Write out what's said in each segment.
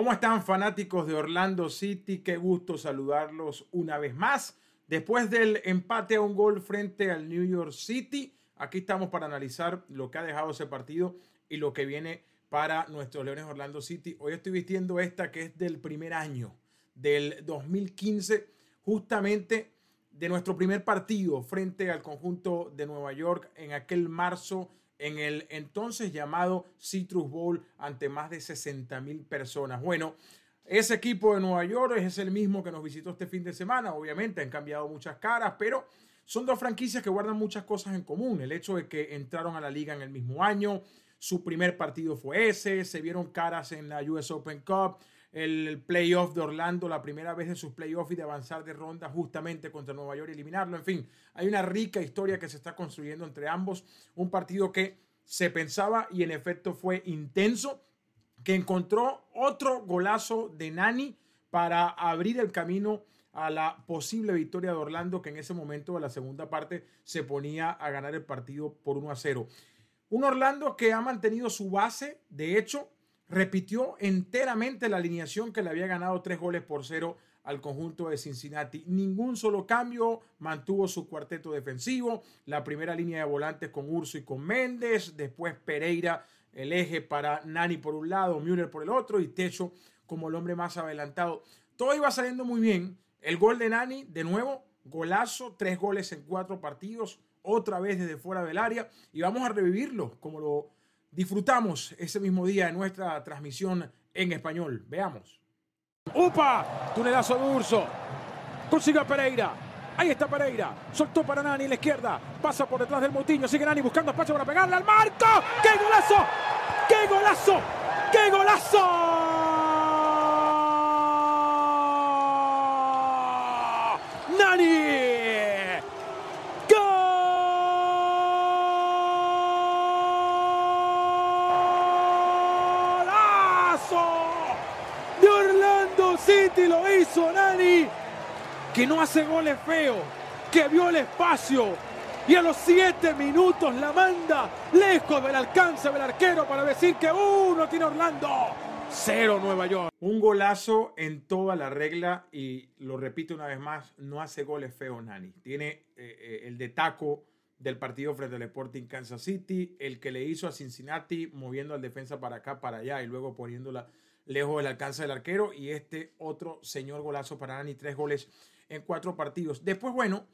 ¿Cómo están fanáticos de Orlando City? Qué gusto saludarlos una vez más. Después del empate a un gol frente al New York City, aquí estamos para analizar lo que ha dejado ese partido y lo que viene para nuestros Leones Orlando City. Hoy estoy vistiendo esta que es del primer año, del 2015, justamente de nuestro primer partido frente al conjunto de Nueva York en aquel marzo en el entonces llamado Citrus Bowl ante más de 60 mil personas. Bueno, ese equipo de Nueva York es el mismo que nos visitó este fin de semana. Obviamente han cambiado muchas caras, pero son dos franquicias que guardan muchas cosas en común. El hecho de que entraron a la liga en el mismo año, su primer partido fue ese, se vieron caras en la US Open Cup, el playoff de Orlando, la primera vez de sus playoffs y de avanzar de ronda justamente contra Nueva York y eliminarlo. En fin, hay una rica historia que se está construyendo entre ambos. Un partido que se pensaba y en efecto fue intenso, que encontró otro golazo de Nani para abrir el camino a la posible victoria de Orlando, que en ese momento de la segunda parte se ponía a ganar el partido por 1 a 0. Un Orlando que ha mantenido su base, de hecho, repitió enteramente la alineación que le había ganado tres goles por cero al conjunto de Cincinnati. Ningún solo cambio, mantuvo su cuarteto defensivo, la primera línea de volantes con Urso y con Méndez, después Pereira, el eje para Nani por un lado, Müller por el otro y Techo como el hombre más adelantado. Todo iba saliendo muy bien. El gol de Nani, de nuevo, golazo, tres goles en cuatro partidos, otra vez desde fuera del área y vamos a revivirlo como lo disfrutamos ese mismo día en nuestra transmisión en español. Veamos. ¡Upa! Tunelazo de Urso. Consigue a Pereira. Ahí está Pereira. Soltó para Nani en la izquierda. Pasa por detrás del Moutinho. Sigue Nani buscando espacio para pegarle al marco. ¡Qué golazo! ¡Qué golazo! ¡Qué golazo! Que no hace goles feos, que vio el espacio y a los siete minutos la manda lejos del alcance del arquero para decir que uno tiene Orlando, cero Nueva York. Un golazo en toda la regla y lo repito una vez más, no hace goles feos Nani. Tiene eh, eh, el de taco del partido frente al Sporting Kansas City, el que le hizo a Cincinnati moviendo al defensa para acá, para allá y luego poniéndola lejos del alcance del arquero y este otro señor golazo para Nani, tres goles en cuatro partidos. Después, bueno,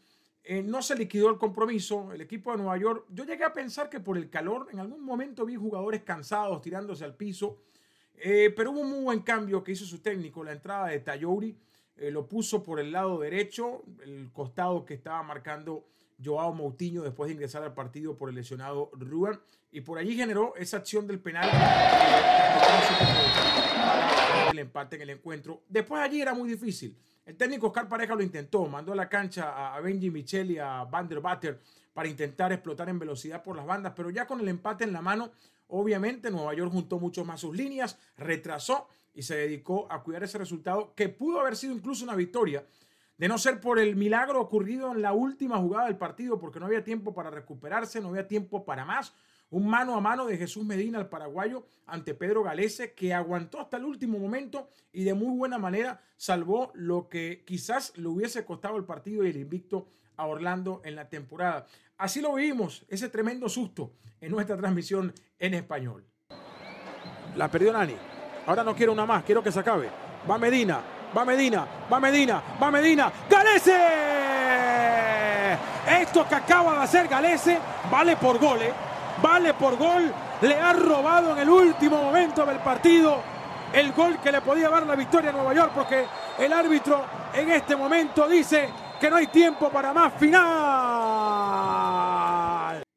eh, no se liquidó el compromiso. El equipo de Nueva York, yo llegué a pensar que por el calor, en algún momento vi jugadores cansados tirándose al piso, eh, pero hubo un muy buen cambio que hizo su técnico, la entrada de Tayori, eh, lo puso por el lado derecho, el costado que estaba marcando Joao Moutinho después de ingresar al partido por el lesionado Ruben y por allí generó esa acción del penal el empate en el encuentro. Después allí era muy difícil. El técnico Oscar Pareja lo intentó, mandó a la cancha a Benji Michel y a Van der Batter para intentar explotar en velocidad por las bandas, pero ya con el empate en la mano, obviamente Nueva York juntó mucho más sus líneas, retrasó y se dedicó a cuidar ese resultado que pudo haber sido incluso una victoria, de no ser por el milagro ocurrido en la última jugada del partido, porque no había tiempo para recuperarse, no había tiempo para más. Un mano a mano de Jesús Medina, el paraguayo, ante Pedro Galese, que aguantó hasta el último momento y de muy buena manera salvó lo que quizás le hubiese costado el partido y el invicto a Orlando en la temporada. Así lo vimos, ese tremendo susto en nuestra transmisión en español. La perdió Nani. Ahora no quiero una más, quiero que se acabe. Va Medina, va Medina, va Medina, va Medina. ¡Galese! Esto que acaba de hacer Galese vale por goles vale por gol, le ha robado en el último momento del partido el gol que le podía dar la victoria a Nueva York porque el árbitro en este momento dice que no hay tiempo para más final.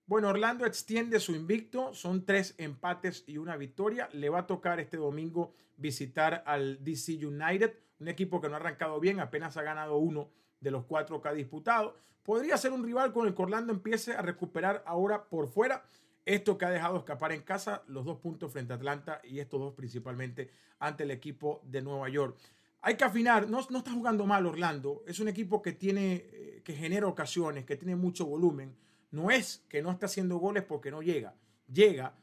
Bueno, Orlando extiende su invicto, son tres empates y una victoria. Le va a tocar este domingo visitar al DC United, un equipo que no ha arrancado bien, apenas ha ganado uno de los cuatro que ha disputado. Podría ser un rival con el que Orlando empiece a recuperar ahora por fuera. Esto que ha dejado escapar en casa los dos puntos frente a Atlanta y estos dos principalmente ante el equipo de Nueva York. Hay que afinar, no, no está jugando mal Orlando, es un equipo que tiene, eh, que genera ocasiones, que tiene mucho volumen. No es que no está haciendo goles porque no llega, llega,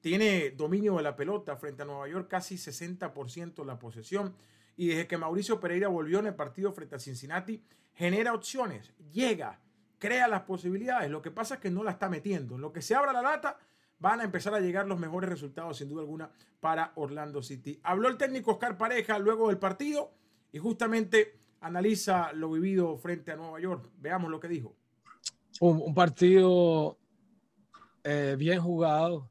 tiene dominio de la pelota frente a Nueva York, casi 60% la posesión. Y desde que Mauricio Pereira volvió en el partido frente a Cincinnati, genera opciones, llega, crea las posibilidades. Lo que pasa es que no la está metiendo. lo que se abra la data, van a empezar a llegar los mejores resultados, sin duda alguna, para Orlando City. Habló el técnico Oscar Pareja luego del partido y justamente analiza lo vivido frente a Nueva York. Veamos lo que dijo. Un, partido eh, bien jugado.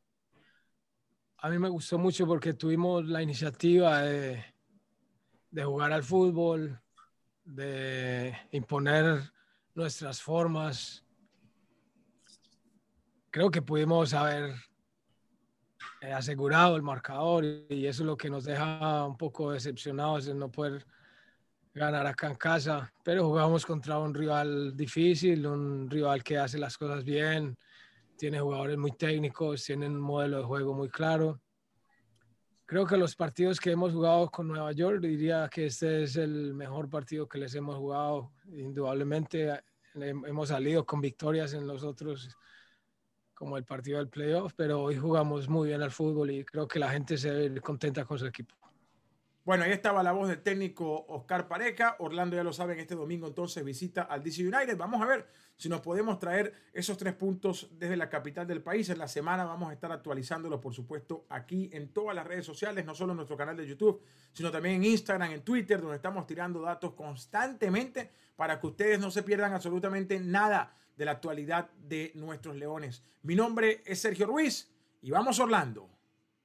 A mí me gustó mucho porque tuvimos la iniciativa de jugar al fútbol, de imponer nuestras formas. Creo que pudimos haber eh, asegurado el marcador y eso es lo que nos deja un poco decepcionados de no poder ganar acá en casa, pero jugamos contra un rival difícil, un rival que hace las cosas bien, tiene jugadores muy técnicos, tiene un modelo de juego muy claro. Creo que los partidos que hemos jugado con Nueva York, diría que este es el mejor partido que les hemos jugado. Indudablemente hemos salido con victorias en los otros, como el partido del playoff, pero hoy jugamos muy bien al fútbol y creo que la gente se ve contenta con su equipo. Bueno, ahí estaba la voz del técnico Oscar Pareja. Orlando ya lo saben, este domingo entonces visita al DC United. Vamos a ver si nos podemos traer esos tres puntos desde la capital del país. En la semana vamos a estar actualizándolos, por supuesto, aquí en todas las redes sociales, no solo en nuestro canal de YouTube, sino también en Instagram, en Twitter, donde estamos tirando datos constantemente para que ustedes no se pierdan absolutamente nada de la actualidad de nuestros leones. Mi nombre es Sergio Ruiz y vamos Orlando.